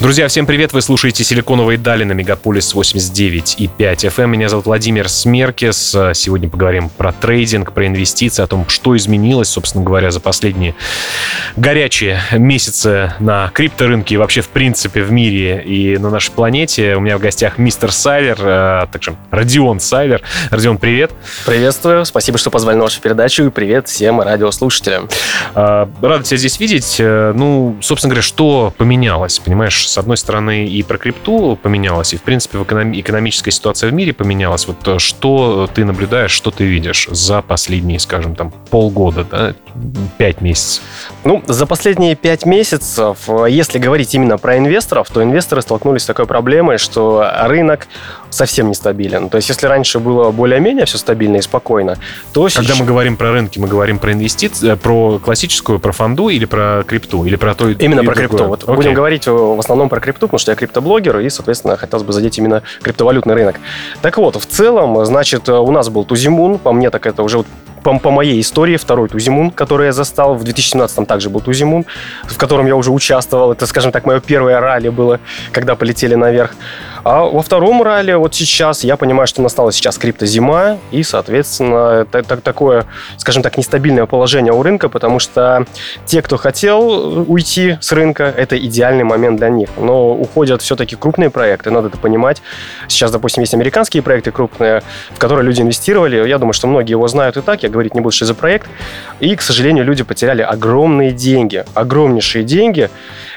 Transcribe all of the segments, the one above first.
Друзья, всем привет! Вы слушаете «Силиконовые дали» на Мегаполис 89 и 5 FM. Меня зовут Владимир Смеркес. Сегодня поговорим про трейдинг, про инвестиции, о том, что изменилось, собственно говоря, за последние горячие месяцы на крипторынке и вообще, в принципе, в мире и на нашей планете. У меня в гостях мистер Сайлер, а также Родион Сайлер. Родион, привет! Приветствую, спасибо, что позвали на вашу передачу, и привет всем радиослушателям. А, рад тебя здесь видеть. Э, ну, собственно говоря, что поменялось, понимаешь? С одной стороны, и про крипту поменялось, и, в принципе, в экономи- экономическая ситуация в мире поменялась. Вот э, что ты наблюдаешь, что ты видишь за последние, скажем, там, полгода, да, пять месяцев? Ну, за последние пять месяцев, э, если говорить именно про инвесторов, то инвесторы столкнулись с такой проблемой, что рынок совсем нестабилен. То есть, если раньше было более-менее все стабильно и спокойно, то Когда сейчас... мы говорим про рынки, мы говорим про инвестиции, э, про классическую, про фонду или про крипту, или про то Именно про крипту. Вот okay. будем говорить в основном про крипту, потому что я криптоблогер, и, соответственно, хотелось бы задеть именно криптовалютный рынок. Так вот, в целом, значит, у нас был Тузимун, по мне так это уже вот по, по моей истории второй Тузимун, который я застал. В 2017 также был Тузимун, в котором я уже участвовал. Это, скажем так, мое первое ралли было, когда полетели наверх. А во втором ралли вот сейчас я понимаю, что настала сейчас криптозима, и, соответственно, это, это такое, скажем так, нестабильное положение у рынка, потому что те, кто хотел уйти с рынка, это идеальный момент для них. Но уходят все-таки крупные проекты, надо это понимать. Сейчас, допустим, есть американские проекты крупные, в которые люди инвестировали. Я думаю, что многие его знают и так, я говорить не буду, что за проект. И, к сожалению, люди потеряли огромные деньги, огромнейшие деньги.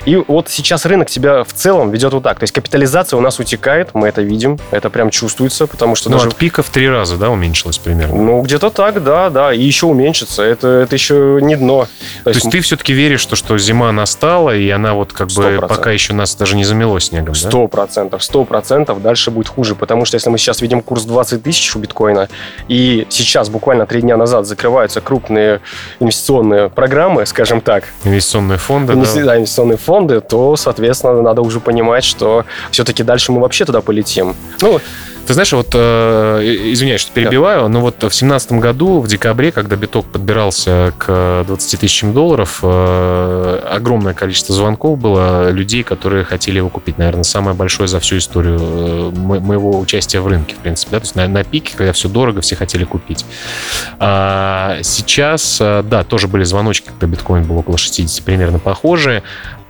И вот сейчас рынок тебя в целом ведет вот так. То есть капитализация у нас утекает, мы это видим, это прям чувствуется, потому что ну, даже... от пика в три раза, да, уменьшилось примерно? Ну, где-то так, да, да, и еще уменьшится. Это, это еще не дно. То, То есть, есть ты все-таки веришь, что, что зима настала, и она вот как 100%. бы пока еще нас даже не замело снегом, Сто процентов, сто процентов дальше будет хуже, потому что если мы сейчас видим курс 20 тысяч у биткоина, и сейчас буквально три дня назад закрываются крупные инвестиционные программы, скажем так. Инвестиционные фонды, Инвести... да. Да, инвестиционные фонды, то, соответственно, надо уже понимать, что все-таки дальше мы вообще туда полетим. Ну, ты знаешь, вот, э, извиняюсь, что перебиваю, но вот в семнадцатом году, в декабре, когда биток подбирался к 20 тысячам долларов, э, огромное количество звонков было людей, которые хотели его купить. Наверное, самое большое за всю историю э, моего участия в рынке, в принципе. Да? То есть на, на пике, когда все дорого, все хотели купить. А сейчас, да, тоже были звоночки, когда биткоин был около 60, примерно похожие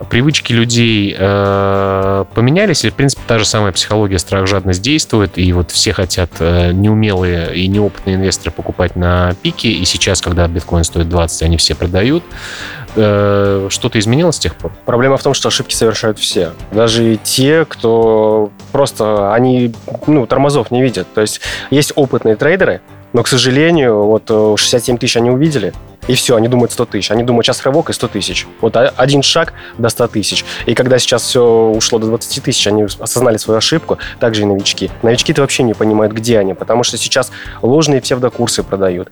привычки людей э, поменялись, и, в принципе, та же самая психология страх, жадность действует, и вот все хотят э, неумелые и неопытные инвесторы покупать на пике, и сейчас, когда биткоин стоит 20, они все продают. Э, что-то изменилось с тех пор? Проблема в том, что ошибки совершают все. Даже те, кто просто, они, ну, тормозов не видят. То есть есть опытные трейдеры, но, к сожалению, вот 67 тысяч они увидели, и все, они думают 100 тысяч. Они думают, сейчас рывок и 100 тысяч. Вот один шаг до 100 тысяч. И когда сейчас все ушло до 20 тысяч, они осознали свою ошибку, также и новички. Новички-то вообще не понимают, где они, потому что сейчас ложные псевдокурсы продают.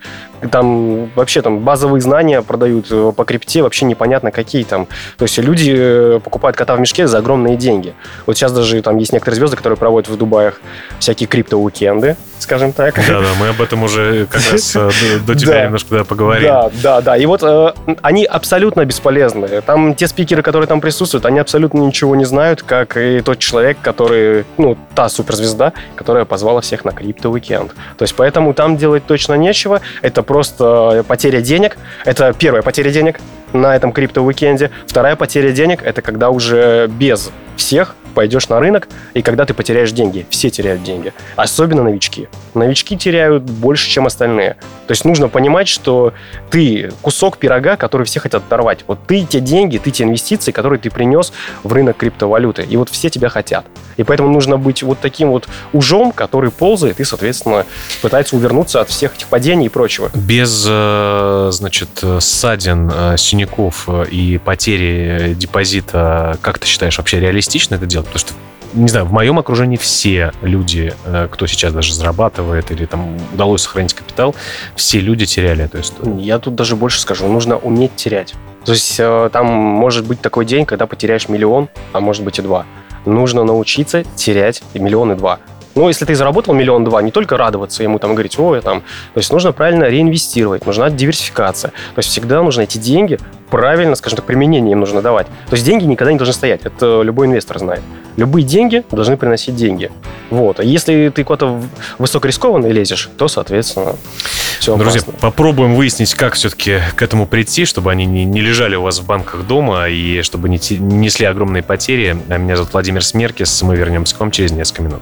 Там вообще там базовые знания продают э, по крипте, вообще непонятно какие там. То есть люди э, покупают кота в мешке за огромные деньги. Вот сейчас даже там есть некоторые звезды, которые проводят в Дубаях всякие крипто-уикенды, скажем так. Да-да, мы об этом уже как раз э, до тебя немножко поговорим. Да, да, да. И вот э, они абсолютно бесполезны. Там те спикеры, которые там присутствуют, они абсолютно ничего не знают, как и тот человек, который, ну, та суперзвезда, которая позвала всех на крипто уикенд. То есть поэтому там делать точно нечего. Это просто потеря денег. Это первая потеря денег на этом крипто уикенде. Вторая потеря денег это когда уже без всех пойдешь на рынок, и когда ты потеряешь деньги, все теряют деньги. Особенно новички. Новички теряют больше, чем остальные. То есть нужно понимать, что ты кусок пирога, который все хотят оторвать. Вот ты те деньги, ты те инвестиции, которые ты принес в рынок криптовалюты. И вот все тебя хотят. И поэтому нужно быть вот таким вот ужом, который ползает и, соответственно, пытается увернуться от всех этих падений и прочего. Без, э, значит, ссадин, э, синяков и потери депозита, как ты считаешь, вообще реалистично это делать? Делать. Потому что не знаю, в моем окружении все люди, э, кто сейчас даже зарабатывает или там удалось сохранить капитал, все люди теряли эту историю. Я тут даже больше скажу, нужно уметь терять. То есть э, там может быть такой день, когда потеряешь миллион, а может быть и два. Нужно научиться терять и миллион и два. Ну, если ты заработал миллион два, не только радоваться ему, там, говорить, ой, там, то есть нужно правильно реинвестировать, нужна диверсификация. То есть всегда нужно эти деньги правильно, скажем так, применение им нужно давать. То есть деньги никогда не должны стоять. Это любой инвестор знает. Любые деньги должны приносить деньги. Вот. А если ты куда-то высокорискованный лезешь, то, соответственно, все Друзья, опасно. попробуем выяснить, как все-таки к этому прийти, чтобы они не, не лежали у вас в банках дома и чтобы не, не несли огромные потери. Меня зовут Владимир Смеркис. Мы вернемся к вам через несколько минут.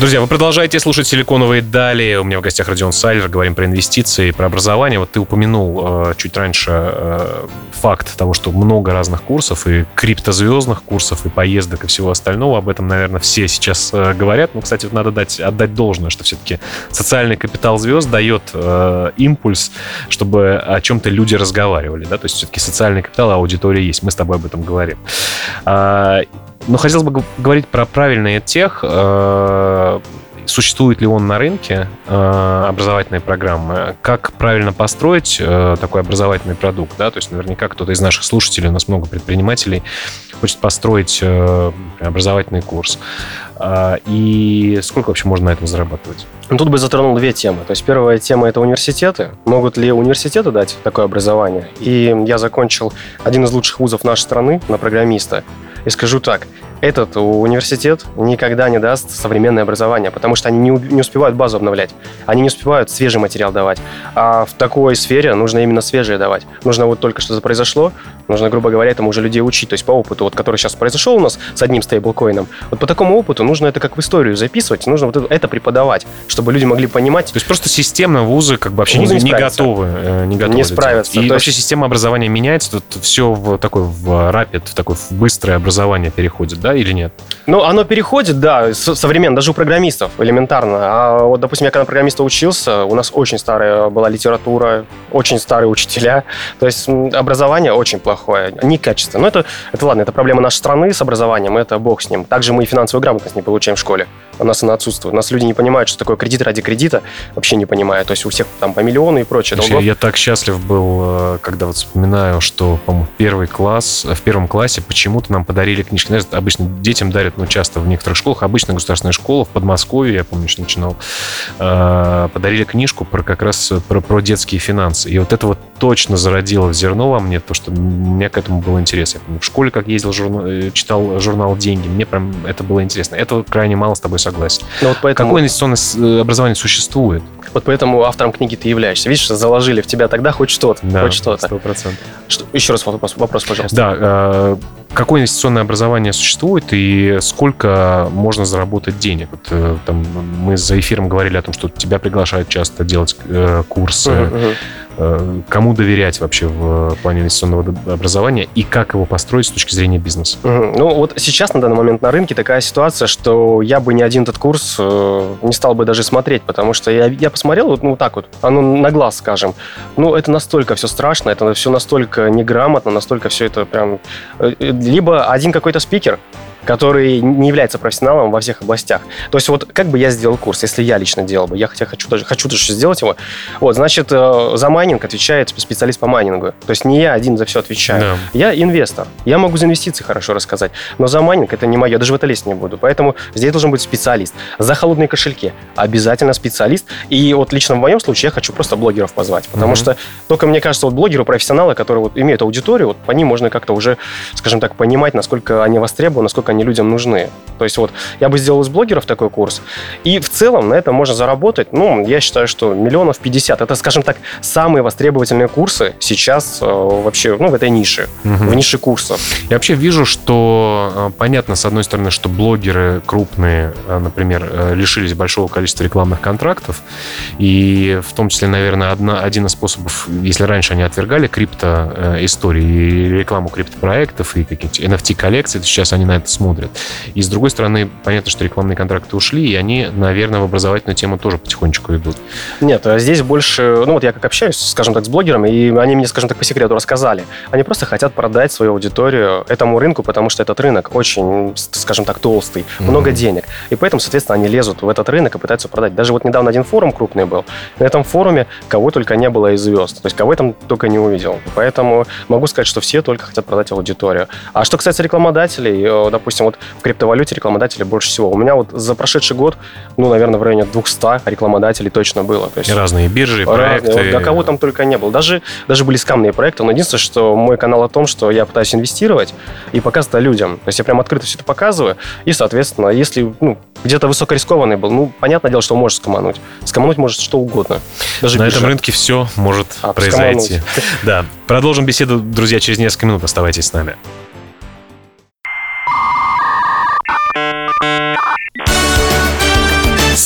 Друзья, вы продолжаете слушать «Силиконовые дали». У меня в гостях Родион Сайлер. Говорим про инвестиции, про образование. Вот ты упомянул э, чуть раньше э, факт того, что много разных курсов, и криптозвездных курсов, и поездок, и всего остального. Об этом, наверное, все сейчас э, говорят. Но, кстати, надо дать, отдать должное, что все-таки социальный капитал звезд дает э, импульс, чтобы о чем-то люди разговаривали. Да? То есть все-таки социальный капитал, аудитория есть. Мы с тобой об этом говорим. А, но хотелось бы говорить про правильный тех, э, существует ли он на рынке, э, образовательной программы, как правильно построить э, такой образовательный продукт, да, то есть наверняка кто-то из наших слушателей, у нас много предпринимателей, хочет построить образовательный курс. И сколько вообще можно на этом зарабатывать? Ну, тут бы затронул две темы. То есть первая тема – это университеты. Могут ли университеты дать такое образование? И я закончил один из лучших вузов нашей страны на программиста. И скажу так, этот университет никогда не даст современное образование, потому что они не, не успевают базу обновлять, они не успевают свежий материал давать. А в такой сфере нужно именно свежее давать. Нужно вот только что-то произошло, нужно, грубо говоря, этому уже людей учить. То есть по опыту, вот, который сейчас произошел у нас с одним стейблкоином, вот по такому опыту нужно это как в историю записывать, нужно вот это преподавать, чтобы люди могли понимать. То есть просто системно вузы как бы вообще вузы не, не, готовы, э, не готовы. Не справятся. И То вообще есть... система образования меняется, тут все в такой в рапид, в такое в быстрое образование переходит, да? да, или нет? Ну, оно переходит, да, современно, даже у программистов, элементарно. А вот, допустим, я когда программиста учился, у нас очень старая была литература, очень старые учителя. То есть образование очень плохое, некачественное. Но это, это ладно, это проблема нашей страны с образованием, это бог с ним. Также мы и финансовую грамотность не получаем в школе. У нас она отсутствует. У нас люди не понимают, что такое кредит ради кредита, вообще не понимают. То есть у всех там по миллиону и прочее. Вообще, я так счастлив был, э, когда вот вспоминаю, что, по-моему, первый класс, в первом классе почему-то нам подарили книжки. Знаешь, обычно детям дарят, ну, часто в некоторых школах, обычно государственная школа в Подмосковье, я помню, что начинал, э, подарили книжку про как раз про, про детские финансы. И вот это вот точно зародило в зерно во мне, то, что мне к этому было интересно. Я помню, в школе, как ездил, журнал, э, читал журнал «Деньги», мне прям это было интересно. Это крайне мало с тобой согласен. Но ну, вот поэтому... Какое инвестиционное э, образование существует? Вот поэтому автором книги ты являешься. Видишь, заложили в тебя тогда хоть что-то. Да, хоть что-то. Сто процентов. Еще раз вопрос, вопрос, пожалуйста. Да, какое инвестиционное образование существует и сколько можно заработать денег? Вот, э, там, мы за эфиром говорили о том, что тебя приглашают часто делать э, курсы. Uh-huh. Э, кому доверять вообще в плане инвестиционного образования и как его построить с точки зрения бизнеса? Ну вот сейчас на данный момент на рынке такая ситуация, что я бы ни один этот курс э, не стал бы даже смотреть, потому что я, я посмотрел вот ну так вот, оно на глаз, скажем, ну это настолько все страшно, это все настолько неграмотно, настолько все это прям... Э, либо один какой-то спикер, который не является профессионалом во всех областях. То есть вот как бы я сделал курс, если я лично делал бы, я хотя хочу даже, хочу даже сделать его, вот, значит, э, за майнинг отвечает специалист по майнингу. То есть не я один за все отвечаю. Да. Я инвестор. Я могу за инвестиции хорошо рассказать, но за майнинг это не мое, я даже в это лезть не буду. Поэтому здесь должен быть специалист. За холодные кошельки обязательно специалист. И вот лично в моем случае я хочу просто блогеров позвать, потому mm что только, мне кажется, вот блогеры, профессионалы, которые вот имеют аудиторию, вот по ним можно как-то уже, скажем так, понимать, насколько они востребованы, насколько они людям нужны. То есть вот я бы сделал из блогеров такой курс, и в целом на этом можно заработать, ну, я считаю, что миллионов 50. Это, скажем так, самые востребовательные курсы сейчас э, вообще, ну, в этой нише, угу. в нише курсов. Я вообще вижу, что э, понятно, с одной стороны, что блогеры крупные, э, например, э, лишились большого количества рекламных контрактов, и в том числе, наверное, одна, один из способов, если раньше они отвергали крипто истории и рекламу криптопроектов и какие-то NFT-коллекции, то сейчас они на это смотрят. И с другой стороны, понятно, что рекламные контракты ушли, и они, наверное, в образовательную тему тоже потихонечку идут. Нет, а здесь больше, ну вот я как общаюсь, скажем так, с блогерами, и они мне, скажем так, по секрету рассказали. Они просто хотят продать свою аудиторию этому рынку, потому что этот рынок очень, скажем так, толстый, mm-hmm. много денег. И поэтому, соответственно, они лезут в этот рынок и пытаются продать. Даже вот недавно один форум крупный был. На этом форуме кого только не было из звезд. То есть кого я там только не увидел. Поэтому могу сказать, что все только хотят продать аудиторию. А что касается рекламодателей, э, допустим, вот в криптовалюте рекламодателей больше всего. У меня вот за прошедший год, ну, наверное, в районе 200 рекламодателей точно было. То есть, разные биржи, проекты. Разные. Да кого там только не было. Даже, даже были скамные проекты. Но единственное, что мой канал о том, что я пытаюсь инвестировать и показывать это людям. То есть я прям открыто все это показываю. И, соответственно, если ну, где-то высокорискованный был, ну, понятное дело, что можешь скомануть. Скомануть может что угодно. Даже На биржа. этом рынке все может а, произойти. Да. Продолжим беседу, друзья, через несколько минут. Оставайтесь с нами.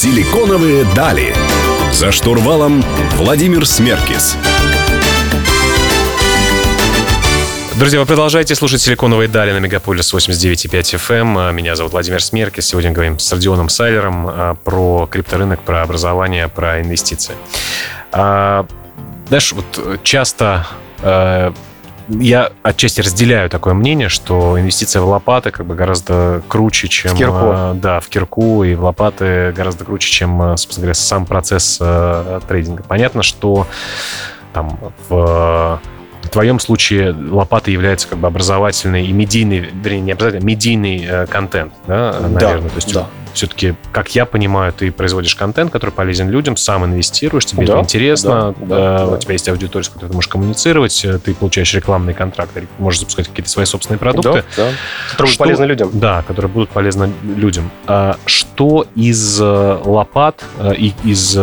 Силиконовые дали. За штурвалом Владимир Смеркис. Друзья, вы продолжаете слушать «Силиконовые дали» на Мегаполис 89.5 FM. Меня зовут Владимир Смеркис. Сегодня говорим с Родионом Сайлером а, про крипторынок, про образование, про инвестиции. А, знаешь, вот часто а, я отчасти разделяю такое мнение, что инвестиция в лопаты как бы гораздо круче, чем... В кирку. Да, в кирку и в лопаты гораздо круче, чем, собственно говоря, сам процесс трейдинга. Понятно, что там в в твоем случае лопата является как бы образовательной и медийный, вернее, не образовательный, медийный э, контент, да, наверное. Да, То есть да все-таки, как я понимаю, ты производишь контент, который полезен людям, сам инвестируешь, тебе да, это интересно, да, да, да, у тебя есть аудитория, с которой ты можешь коммуницировать, э, ты получаешь рекламный контракт, можешь запускать какие-то свои собственные продукты. Да, да. Которые что, будут полезны людям. Да, которые будут полезны людям. А что из э, лопат э, и из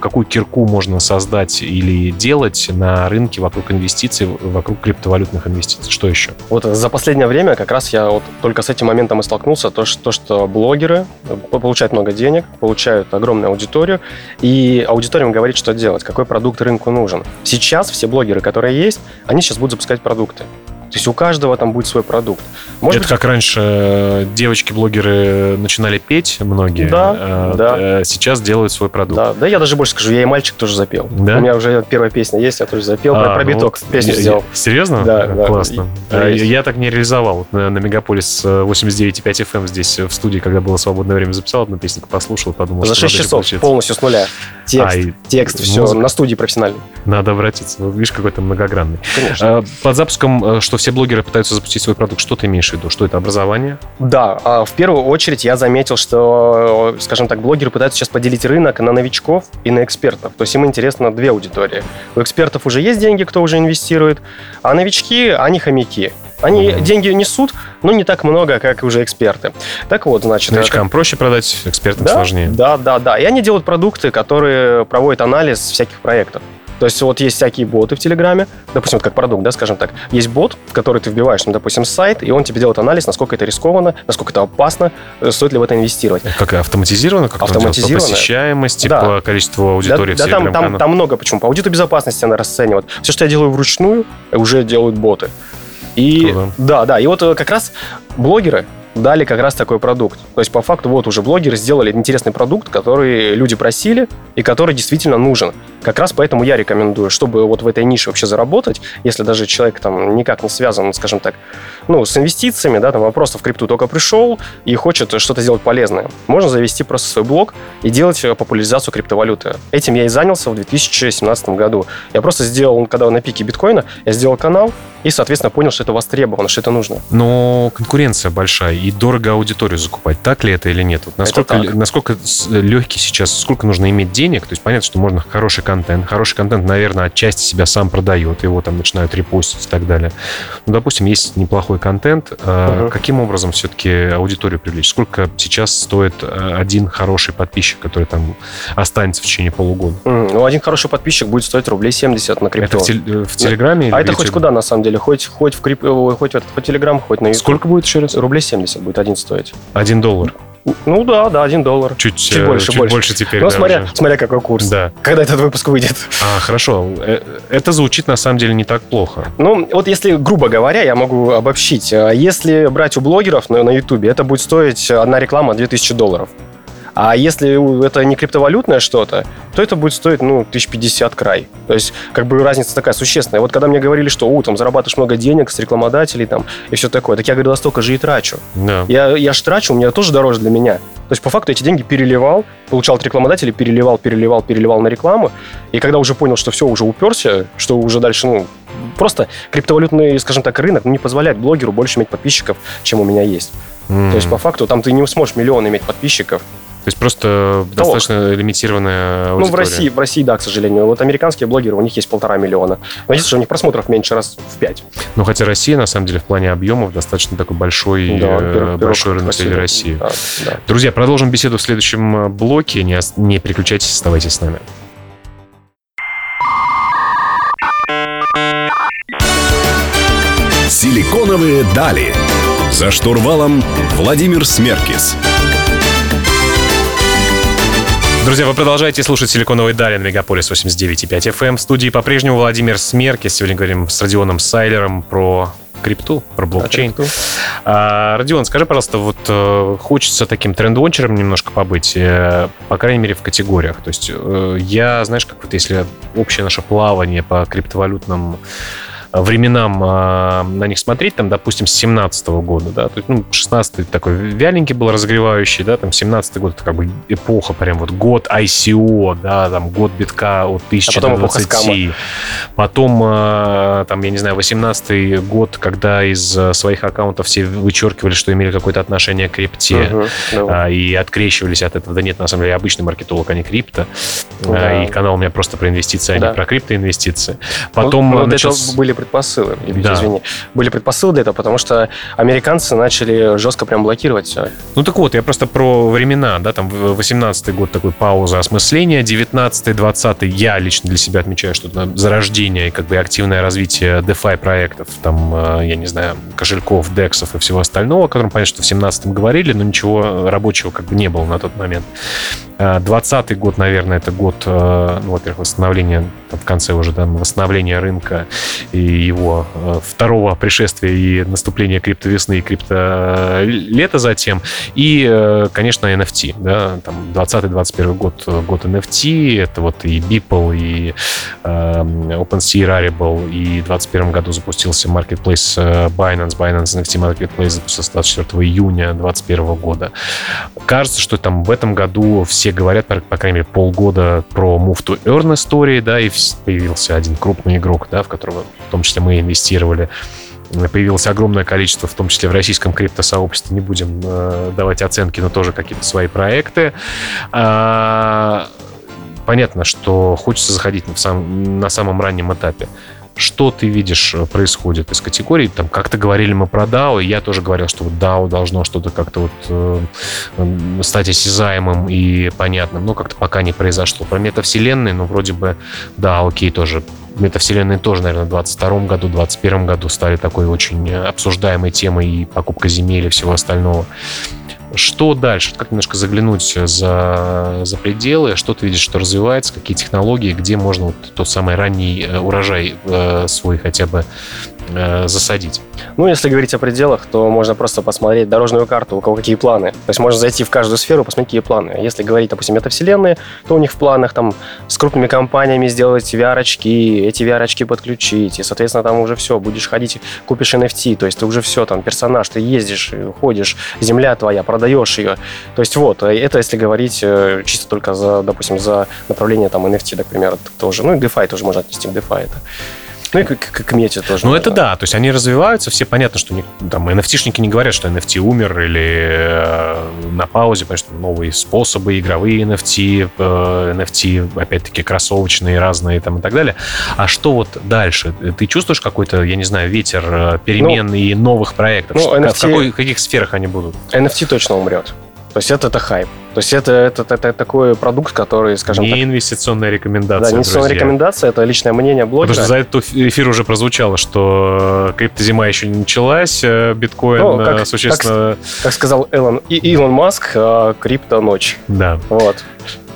какую кирку можно создать или делать на рынке вокруг инвестиций, вокруг криптовалютных инвестиций? Что еще? Вот за последнее время как раз я вот только с этим моментом и столкнулся, то, что блогеры получают много денег, получают огромную аудиторию, и аудитория говорит, что делать, какой продукт рынку нужен. Сейчас все блогеры, которые есть, они сейчас будут запускать продукты. То есть у каждого там будет свой продукт. Может Это быть... как раньше э, девочки-блогеры начинали петь, многие. Да, а, да. Э, сейчас делают свой продукт. Да, да, я даже больше скажу, я и мальчик тоже запел. Да? У меня уже первая песня есть, я тоже запел. А, про, про ну биток вот песню я, сделал. Серьезно? Да, да. Классно. Да, я, я так не реализовал. На, на Мегаполис 89.5 FM эм здесь в студии, когда было свободное время, записал одну песню, послушал, подумал, За 6 часов получится. полностью с нуля. Текст, а, и текст, все, музыка. на студии профессиональный. Надо обратиться. Ну, видишь, какой-то многогранный. Конечно. А, под запуском, что все блогеры пытаются запустить свой продукт, что ты имеешь в виду? Что это, образование? Да, а, в первую очередь я заметил, что, скажем так, блогеры пытаются сейчас поделить рынок на новичков и на экспертов. То есть им интересно две аудитории. У экспертов уже есть деньги, кто уже инвестирует, а новички, они хомяки. Они mm-hmm. деньги несут, но не так много, как уже эксперты. Так вот, значит... Новичкам это... проще продать, экспертам да, сложнее. Да, да, да. И они делают продукты, которые проводят анализ всяких проектов. То есть вот есть всякие боты в Телеграме, допустим, вот как продукт, да, скажем так. Есть бот, в который ты вбиваешь, ну, допустим, сайт, и он тебе делает анализ, насколько это рискованно, насколько это опасно, э, стоит ли в это инвестировать. Как автоматизировано? Как автоматизировано. По посещаемости, да. по количеству аудитории да, да там, там, там много почему. По аудиту безопасности она расценивает. Все, что я делаю вручную, уже делают боты. И Круто. да, да, и вот э, как раз блогеры, дали как раз такой продукт. То есть, по факту, вот уже блогеры сделали интересный продукт, который люди просили и который действительно нужен. Как раз поэтому я рекомендую, чтобы вот в этой нише вообще заработать, если даже человек там никак не связан, скажем так, ну, с инвестициями, да, там, а просто в крипту только пришел и хочет что-то сделать полезное. Можно завести просто свой блог и делать популяризацию криптовалюты. Этим я и занялся в 2017 году. Я просто сделал, когда на пике биткоина, я сделал канал и, соответственно, понял, что это востребовано, что это нужно. Но конкуренция большая и дорого аудиторию закупать. Так ли это или нет? Вот насколько, насколько легкий сейчас, сколько нужно иметь денег? То есть понятно, что можно хороший контент. Хороший контент, наверное, отчасти себя сам продает, его там начинают репостить и так далее. Ну, допустим, есть неплохой контент. Uh-huh. Каким образом все-таки аудиторию привлечь? Сколько сейчас стоит э, один хороший подписчик, который там останется в течение полугода? Ну, один хороший подписчик будет стоить рублей 70 на крипто. Это в, тел- э, в Телеграме? А это хоть куда, на самом деле? Хоть, хоть в крип... хоть в этот, хоть Телеграм, хоть на YouTube. Сколько будет еще раз? Рублей 70 будет один стоить. Один доллар? Ну да, да, один доллар. Чуть, чуть больше, чуть больше. больше теперь. Ну, да, смотря, смотря какой курс. Да. Когда этот выпуск выйдет. А, хорошо. Это звучит на самом деле не так плохо. Ну, вот если, грубо говоря, я могу обобщить. Если брать у блогеров на, YouTube, это будет стоить одна реклама 2000 долларов. А если это не криптовалютное что-то, то это будет стоить, ну, 1050 край. То есть, как бы разница такая существенная. Вот когда мне говорили, что, у, там, зарабатываешь много денег с рекламодателей, там, и все такое, так я говорил, столько же и трачу. Да. Я, я же трачу, у меня тоже дороже для меня. То есть, по факту, эти деньги переливал, получал от рекламодателей, переливал, переливал, переливал на рекламу. И когда уже понял, что все, уже уперся, что уже дальше, ну, просто криптовалютный, скажем так, рынок ну, не позволяет блогеру больше иметь подписчиков, чем у меня есть. Mm. То есть, по факту, там ты не сможешь миллион иметь подписчиков. То есть просто Толк. достаточно лимитированная аудитория. Ну, в России, в России, да, к сожалению. Вот американские блогеры, у них есть полтора миллиона. Но видите, что у них просмотров меньше раз в пять. Ну, хотя Россия, на самом деле, в плане объемов достаточно такой большой, да, э, пирог, большой рынок среди России. Да, да. Друзья, продолжим беседу в следующем э, блоке. Не, не переключайтесь, оставайтесь с нами. Силиконовые дали. За штурвалом Владимир Смеркис. Друзья, вы продолжаете слушать «Силиконовые дали» на Мегаполис 89.5 FM. Эм. В студии по-прежнему Владимир Смерки. Сегодня говорим с Родионом Сайлером про крипту, про блокчейн. А, Родион, скажи, пожалуйста, вот э, хочется таким тренд-вончером немножко побыть, э, по крайней мере, в категориях. То есть э, я, знаешь, как вот если общее наше плавание по криптовалютным временам а, на них смотреть, там, допустим, с 17 года, да, то есть, ну, 16 такой вяленький был разогревающий, да, там, 17 год, это как бы эпоха, прям вот год ICO, да, там, год битка от 1000 а до 20. Потом, а, там, я не знаю, 18 год, когда из а, своих аккаунтов все вычеркивали, что имели какое-то отношение к крипте, угу, да. и открещивались от этого. Да нет, на самом деле, обычный маркетолог, а не крипто. Да. И канал у меня просто про инвестиции, а да. не про криптоинвестиции. Потом... Ну, начал... были предпосылы, да. извини. Были предпосылы для этого, потому что американцы начали жестко прям блокировать все. Ну так вот, я просто про времена, да, там 18-й год такой пауза осмысления, 19-й, 20-й я лично для себя отмечаю, что это зарождение и как бы активное развитие DeFi проектов, там, э, я не знаю, кошельков, дексов и всего остального, о котором, понятно, что в 17-м говорили, но ничего рабочего как бы не было на тот момент. 20 год, наверное, это год, э, ну, во-первых, восстановления, в конце уже, да, восстановления рынка и его э, второго пришествия и наступления криптовесны и криптолета затем. И, конечно, NFT, да, там 20-21 год, год NFT, это вот и Beeple, и э, OpenSea Rarible, и в 2021 году запустился marketplace Binance, Binance NFT Marketplace запустился 24 июня 2021 года. Кажется, что там в этом году все говорят, по крайней мере, полгода про Move to Earn истории, да, и появился один крупный игрок, да, в которого в том числе мы инвестировали. Появилось огромное количество, в том числе в российском криптосообществе, не будем э, давать оценки, но тоже какие-то свои проекты. А, понятно, что хочется заходить на, сам, на самом раннем этапе что ты видишь э, происходит из категорий? Там как-то говорили мы про DAO, и я тоже говорил, что вот DAO должно что-то как-то вот э, стать осязаемым и понятным, но как-то пока не произошло. Про метавселенные, ну, вроде бы, да, окей, тоже метавселенные тоже, наверное, в 22 году, 21 году стали такой очень обсуждаемой темой и покупка земель и всего остального. Что дальше? Как немножко заглянуть за, за пределы? Что ты видишь, что развивается? Какие технологии? Где можно вот тот самый ранний э, урожай э, свой хотя бы э, засадить? Ну, если говорить о пределах, то можно просто посмотреть дорожную карту, у кого какие планы. То есть можно зайти в каждую сферу, посмотреть, какие планы. Если говорить, допустим, метавселенные, то у них в планах там с крупными компаниями сделать VR-очки, эти VR-очки подключить, и, соответственно, там уже все, будешь ходить, купишь NFT, то есть ты уже все, там, персонаж, ты ездишь, ходишь, земля твоя, продаешь ее. То есть вот, это если говорить э, чисто только за, допустим, за направление там NFT, например, тоже. Ну и DeFi тоже можно отнести DeFi. Это. Ну и к, к, к мете тоже. Ну это да, то есть они развиваются, все понятно, что не, там NFT-шники не говорят, что NFT умер или э, на паузе, потому что новые способы, игровые NFT, э, NFT, опять-таки, кроссовочные разные там и так далее. А что вот дальше? Ты чувствуешь какой-то, я не знаю, ветер э, перемен ну, и новых проектов? Ну, NFT, в, какой, в каких сферах они будут? NFT точно умрет. То есть это, это хайп. То есть это, это, это, это такой продукт, который, скажем не так... инвестиционная рекомендация, Да, не инвестиционная друзья. рекомендация, это личное мнение блогера. Потому что за этот эфир уже прозвучало, что криптозима еще не началась, э, биткоин Ну, как- э, существенно... Как сказал Элон, и Илон Маск, э, крипто ночь. Да. Вот.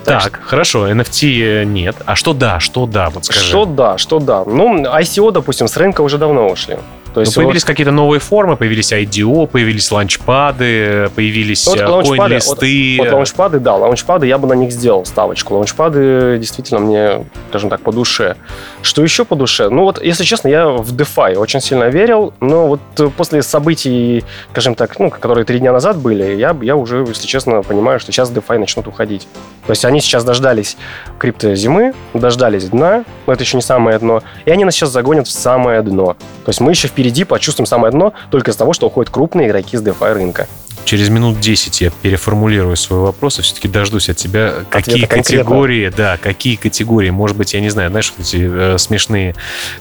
Так Так, хорошо, NFT нет. А что да, что да, вот скажи. Что да, что да. Ну, ICO, допустим, с рынка уже давно ушли. То Ну, есть появились какие-то новые формы, появились IDO, появились ланчпады, появились Вот э, лаунчпады, коин-листы. Вот лаунчпады, да, лаунчпады, я бы на них сделал ставочку. Лаунчпады действительно мне, скажем так, по душе. Что еще по душе? Ну вот, если честно, я в DeFi очень сильно верил, но вот э, после событий, скажем так, ну, которые три дня назад были, я, я уже, если честно, понимаю, что сейчас DeFi начнут уходить. То есть они сейчас дождались криптозимы, дождались дна, но это еще не самое дно, и они нас сейчас загонят в самое дно. То есть мы еще впереди почувствуем самое дно только из-за того, что уходят крупные игроки с DeFi рынка. Через минут 10 я переформулирую свой вопрос и все-таки дождусь от тебя, какие конкретно. категории, да, какие категории, может быть, я не знаю, знаешь, эти э, смешные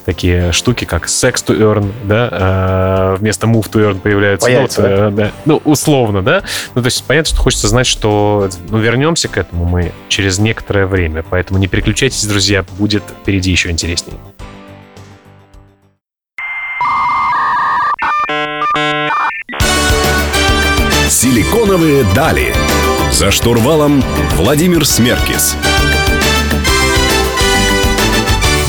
такие штуки, как sex to earn, да, э, вместо move to earn появляются, Появится, ну, э, да, ну, условно, да, ну, то есть понятно, что хочется знать, что, ну, вернемся к этому мы через некоторое время, поэтому не переключайтесь, друзья, будет впереди еще интереснее. Силиконовые дали. За штурвалом Владимир Смеркис.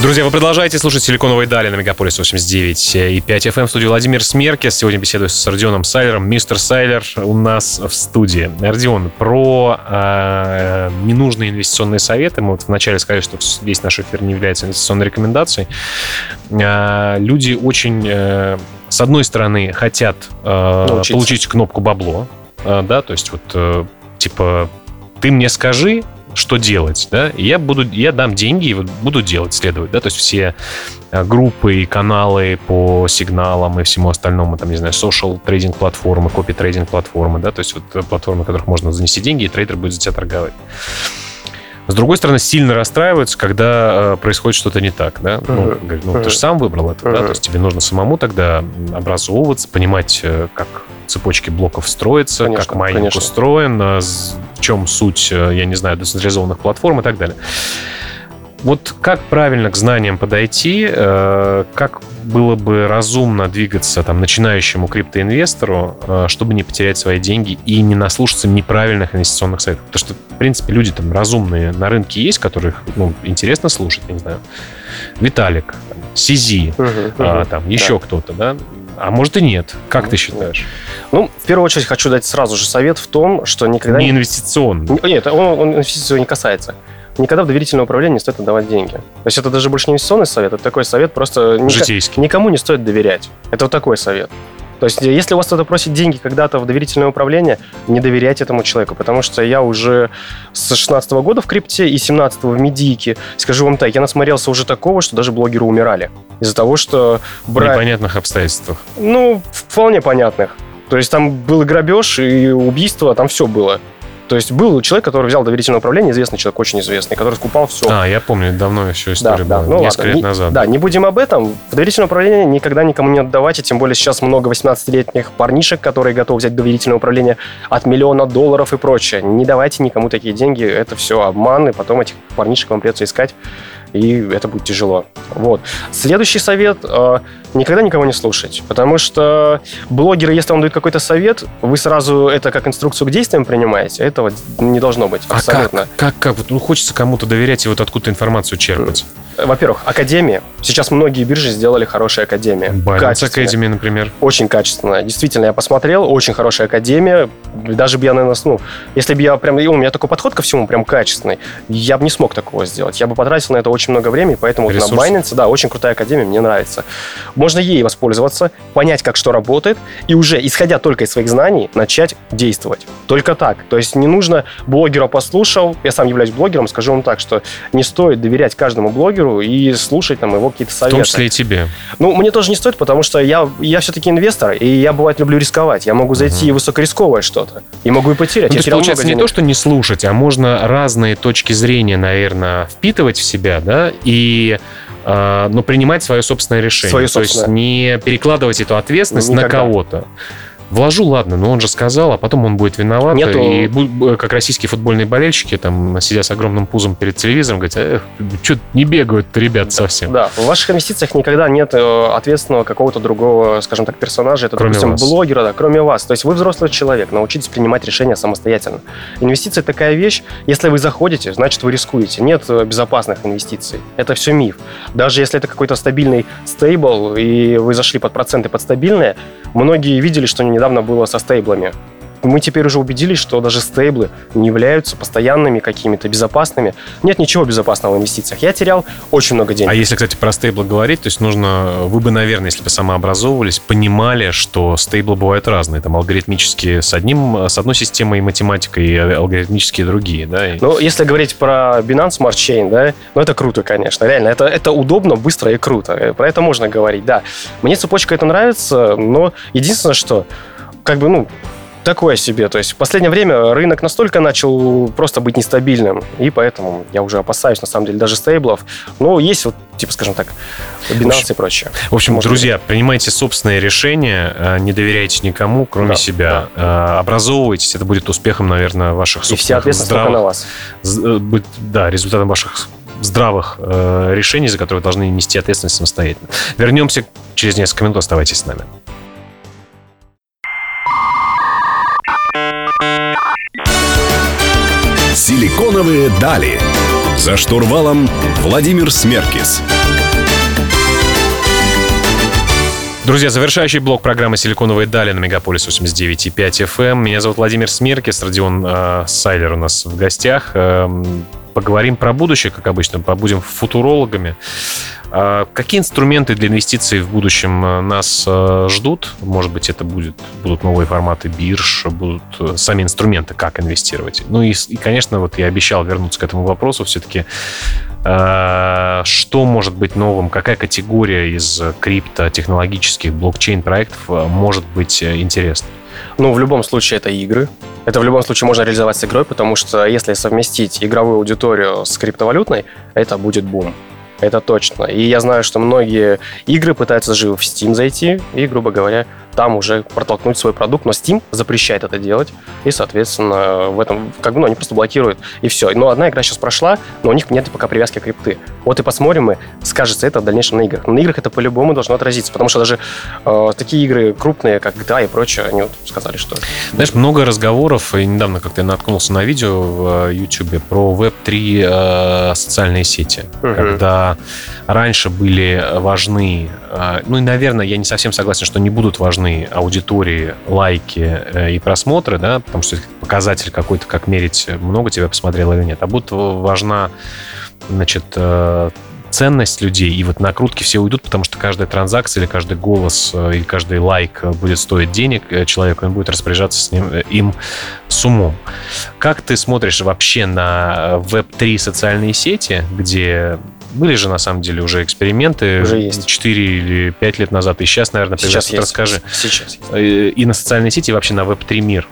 Друзья, вы продолжаете слушать «Силиконовые дали» на Мегаполис 89 и 5 FM в студии Владимир Смеркес. Сегодня беседую с Родионом Сайлером. Мистер Сайлер у нас в студии. Родион, про э, ненужные инвестиционные советы. Мы вот вначале сказали, что весь наш эфир не является инвестиционной рекомендацией. Э, люди очень, э, с одной стороны, хотят э, Научиться. получить кнопку бабло, да, то есть вот э, типа ты мне скажи, что делать, да, и я буду, я дам деньги и вот буду делать, следовать, да, то есть все э, группы и каналы по сигналам и всему остальному, там, не знаю, social трейдинг платформы, копи трейдинг платформы, да, то есть вот э, платформы, на которых можно занести деньги, и трейдер будет за тебя торговать. С другой стороны, сильно расстраиваются, когда э, происходит что-то не так, да. Ну, Мгм. говорят, ну, ты же сам выбрал это, да, то есть тебе нужно самому тогда образовываться, понимать, э, как цепочки блоков строятся, Конечно, как майнинг конечно. устроен, а, в чем суть, э, я не знаю, децентрализованных платформ и так далее. Вот как правильно к знаниям подойти, э, как было бы разумно двигаться там начинающему криптоинвестору, э, чтобы не потерять свои деньги и не наслушаться неправильных инвестиционных советов? Потому что, в принципе, люди там разумные на рынке есть, которых ну, интересно слушать, я не знаю. Виталик, Сизи, Мгм, а, мгм. там еще кто-то, да? А может и нет. Как ты считаешь? Ну, в первую очередь хочу дать сразу же совет в том, что никогда... Не инвестиционно. Не- Нет, он, он инвестиций не касается. Никогда в доверительное управление не стоит отдавать деньги. То есть это даже больше не инвестиционный совет, это такой совет просто... Житейский. Никому не стоит доверять. Это вот такой совет. То есть, если у вас кто-то просит деньги когда-то в доверительное управление, не доверяйте этому человеку, потому что я уже с 16 года в крипте и 17 в медийке, скажу вам так, я насмотрелся уже такого, что даже блогеры умирали. Из-за того, что В брать... непонятных обстоятельствах. Ну, вполне понятных. То есть там был грабеж, и убийство, там все было. То есть был человек, который взял доверительное управление, известный человек, очень известный, который скупал все. А, я помню, давно еще история да, была, ну несколько ладно. лет Не- назад. Да, не будем об этом. В доверительное управление никогда никому не отдавайте, тем более сейчас много 18-летних парнишек, которые готовы взять доверительное управление от миллиона долларов и прочее. Не давайте никому такие деньги, это все обман, и потом этих парнишек вам придется искать, и это будет тяжело. Вот. Следующий совет э, никогда никого не слушать, потому что блогеры, если вам дают какой-то совет, вы сразу это как инструкцию к действиям принимаете, этого не должно быть А абсолютно. как, как, как? Вот, ну, хочется кому-то доверять и вот откуда информацию черпать. Во-первых, академии. Сейчас многие биржи сделали хорошие академии. Binance. Academy, например. Очень качественная. Действительно, я посмотрел, очень хорошая академия. Даже бы я, наверное, ну, если бы я прям... У меня такой подход ко всему прям качественный. Я бы не смог такого сделать. Я бы потратил на это очень много времени, поэтому вот на. Binance, да, очень крутая академия, мне нравится. Можно ей воспользоваться, понять, как что работает, и уже, исходя только из своих знаний, начать действовать. Только так. То есть не нужно блогера послушал, я сам являюсь блогером, скажу вам так, что не стоит доверять каждому блогеру и слушать там его какие-то В советы. том числе и тебе. Ну, мне тоже не стоит, потому что я, я все-таки инвестор, и я, бывает, люблю рисковать. Я могу зайти в высокорисковое что-то, и могу и потерять. Ну, то я терял получается, не денег. то, что не слушать, а можно разные точки зрения, наверное, впитывать в себя, да, и но принимать свое собственное решение. Свое То есть собственное. не перекладывать эту ответственность Никогда. на кого-то. Вложу, ладно, но он же сказал, а потом он будет виноват. Нету... И как российские футбольные болельщики, там, сидя с огромным пузом перед телевизором, говорят, э, что не бегают ребят совсем. Да, в ваших инвестициях никогда нет э, ответственного какого-то другого, скажем так, персонажа. Это, кроме допустим, вас. блогера, да, кроме вас. То есть вы взрослый человек, научитесь принимать решения самостоятельно. Инвестиции такая вещь, если вы заходите, значит вы рискуете. Нет э, безопасных инвестиций. Это все миф. Даже если это какой-то стабильный стейбл, и вы зашли под проценты под стабильные, многие видели, что недавно было со стейблами мы теперь уже убедились, что даже стейблы не являются постоянными какими-то безопасными. Нет ничего безопасного в инвестициях. Я терял очень много денег. А если, кстати, про стейблы говорить, то есть нужно, вы бы, наверное, если бы самообразовывались, понимали, что стейблы бывают разные. Там алгоритмические с, одним, с одной системой математикой и алгоритмические другие, да? Ну, если говорить про Binance Smart Chain, да, ну, это круто, конечно. Реально, это, это удобно, быстро и круто. Про это можно говорить, да. Мне цепочка это нравится, но единственное, что как бы, ну, такое себе. То есть в последнее время рынок настолько начал просто быть нестабильным, и поэтому я уже опасаюсь, на самом деле, даже стейблов. Но есть вот, типа, скажем так, Binance и прочее. В общем, Может друзья, принимайте собственные решения, э, не доверяйте никому, кроме да, себя. Да. Э, образовывайтесь, это будет успехом, наверное, ваших собственных И вся ответственность здравых, на вас. Э, да, результатом ваших здравых э, решений, за которые вы должны нести ответственность самостоятельно. Вернемся через несколько минут. Оставайтесь с нами. Силиконовые дали. За штурвалом Владимир Смеркис. Друзья, завершающий блок программы «Силиконовые дали» на Мегаполис 89.5 FM. Эм. Меня зовут Владимир Смеркис, Родион э, Сайлер у нас в гостях. Э, поговорим про будущее, как обычно, побудем футурологами. А какие инструменты для инвестиций в будущем э, нас э, ждут? Может быть, это будет, будут новые форматы бирж, будут э, сами инструменты, как инвестировать. Ну и, и конечно, вот я обещал вернуться к этому вопросу все-таки. Что может быть новым? Какая категория из криптотехнологических блокчейн-проектов может быть интересной? Ну, в любом случае, это игры. Это в любом случае можно реализовать с игрой, потому что если совместить игровую аудиторию с криптовалютной, это будет бум. Это точно. И я знаю, что многие игры пытаются даже в Steam зайти и, грубо говоря, там уже протолкнуть свой продукт, но Steam запрещает это делать, и, соответственно, в этом, как бы, ну, они просто блокируют, и все. Но одна игра сейчас прошла, но у них нет пока привязки к крипты. Вот и посмотрим мы, скажется это в дальнейшем на играх. на играх это по-любому должно отразиться, потому что даже э, такие игры крупные, как GTA и прочее, они вот сказали, что... Знаешь, много разговоров, и недавно как-то я наткнулся на видео в YouTube э, про Web3 э, социальные сети, угу. когда раньше были важны, э, ну и, наверное, я не совсем согласен, что не будут важны важны аудитории, лайки э, и просмотры, да, потому что это показатель какой-то, как мерить, много тебя посмотрело или нет, а будут важна, значит, э, ценность людей, и вот накрутки все уйдут, потому что каждая транзакция или каждый голос э, или каждый лайк будет стоить денег человеку, он будет распоряжаться с ним, им с умом. Как ты смотришь вообще на Web3 социальные сети, где были же, на самом деле, уже эксперименты. Уже есть. 4 или 5 лет назад. И сейчас, наверное, сейчас есть. расскажи. Сейчас есть. Э, и на социальной сети, и вообще на Web3 мир.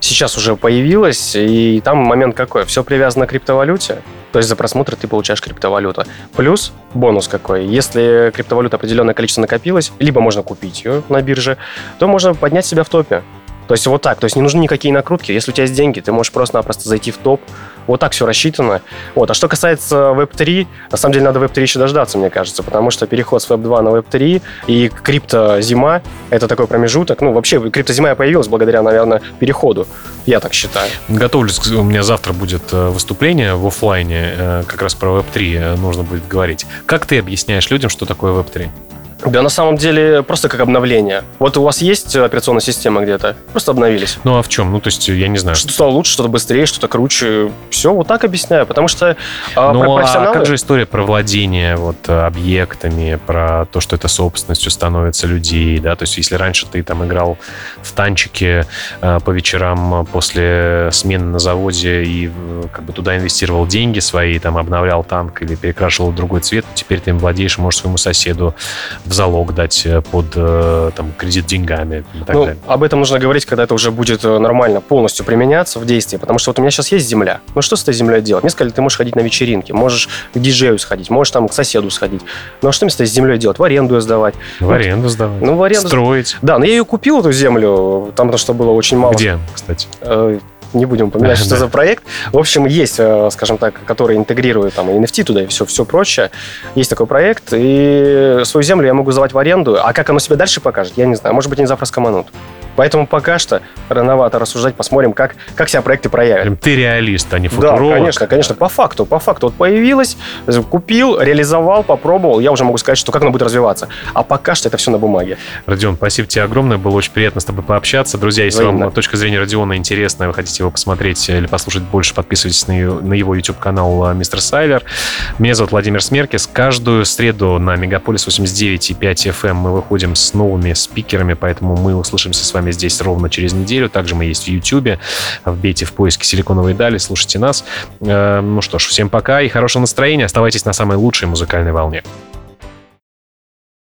Сейчас уже появилось, и там момент какой? Все привязано к криптовалюте. То есть за просмотр ты получаешь криптовалюту. Плюс бонус какой. Если криптовалюта определенное количество накопилось, либо можно купить ее на бирже, то можно поднять себя в топе. То есть вот так. То есть не нужны никакие накрутки. Если у тебя есть деньги, ты можешь просто-напросто зайти в топ. Вот так все рассчитано. Вот. А что касается Web3, на самом деле надо Web3 еще дождаться, мне кажется, потому что переход с Web2 на Web3 и крипто-зима – это такой промежуток. Ну, вообще, крипто-зима появилась благодаря, наверное, переходу. Я так считаю. Готовлюсь. У меня завтра будет э, выступление в офлайне, э, как раз про Web3 э, нужно будет говорить. Как ты объясняешь людям, что такое Web3? Да, на самом деле, просто как обновление. Вот у вас есть операционная система где-то, просто обновились. Ну, а в чем? Ну, то есть, я не знаю. Что-то стало лучше, что-то быстрее, что-то круче. Все, вот так объясняю. Потому что а, ну, профессионалы... а как же история про владение вот объектами, про то, что это собственностью становится людей, да? То есть, если раньше ты там играл в танчики э, по вечерам после смены на заводе и как бы туда инвестировал деньги свои, там обновлял танк или перекрашивал другой цвет, теперь ты им владеешь можешь своему соседу в залог дать э, под э, там, кредит деньгами и так ну, далее. Об этом нужно говорить, когда это уже будет нормально полностью применяться в действии, потому что вот у меня сейчас есть земля. Ну что с этой землей делать? Мне сказали, ты можешь ходить на вечеринки, можешь к диджею сходить, можешь там к соседу сходить. Ну а что мне с этой землей делать? В аренду ее сдавать? В аренду сдавать. Ну, в аренду... Строить. Да, но я ее купил, эту землю, там то, что было очень мало. Где, кстати? Не будем упоминать, что за проект. В общем, есть, э, скажем так, который интегрирует там и NFT туда, и все, все прочее. Есть такой проект, и свою землю я могу сдавать в аренду. А как оно себя дальше покажет, я не знаю. Может быть, они завтра скоманут. Поэтому пока что рановато рассуждать, посмотрим, как, как себя проекты проявят. Ты реалист, а не футуролог. Да, конечно, конечно, по факту. По факту вот появилось, купил, реализовал, попробовал, я уже могу сказать, что как оно будет развиваться. А пока что это все на бумаге. Родион, спасибо тебе огромное, было очень приятно с тобой пообщаться. Друзья, если Взаимно. вам точка зрения Родиона интересная, вы хотите его посмотреть или послушать больше, подписывайтесь на, его YouTube-канал э, Мистер Сайлер. Меня зовут Владимир Смеркис. Каждую среду на Мегаполис 89.5 FM мы выходим с новыми спикерами, поэтому мы услышимся с вами вами здесь ровно через неделю. Также мы есть в YouTube. Вбейте в поиске «Силиконовые дали», слушайте нас. Э, ну что ж, всем пока и хорошего настроения. Оставайтесь на самой лучшей музыкальной волне.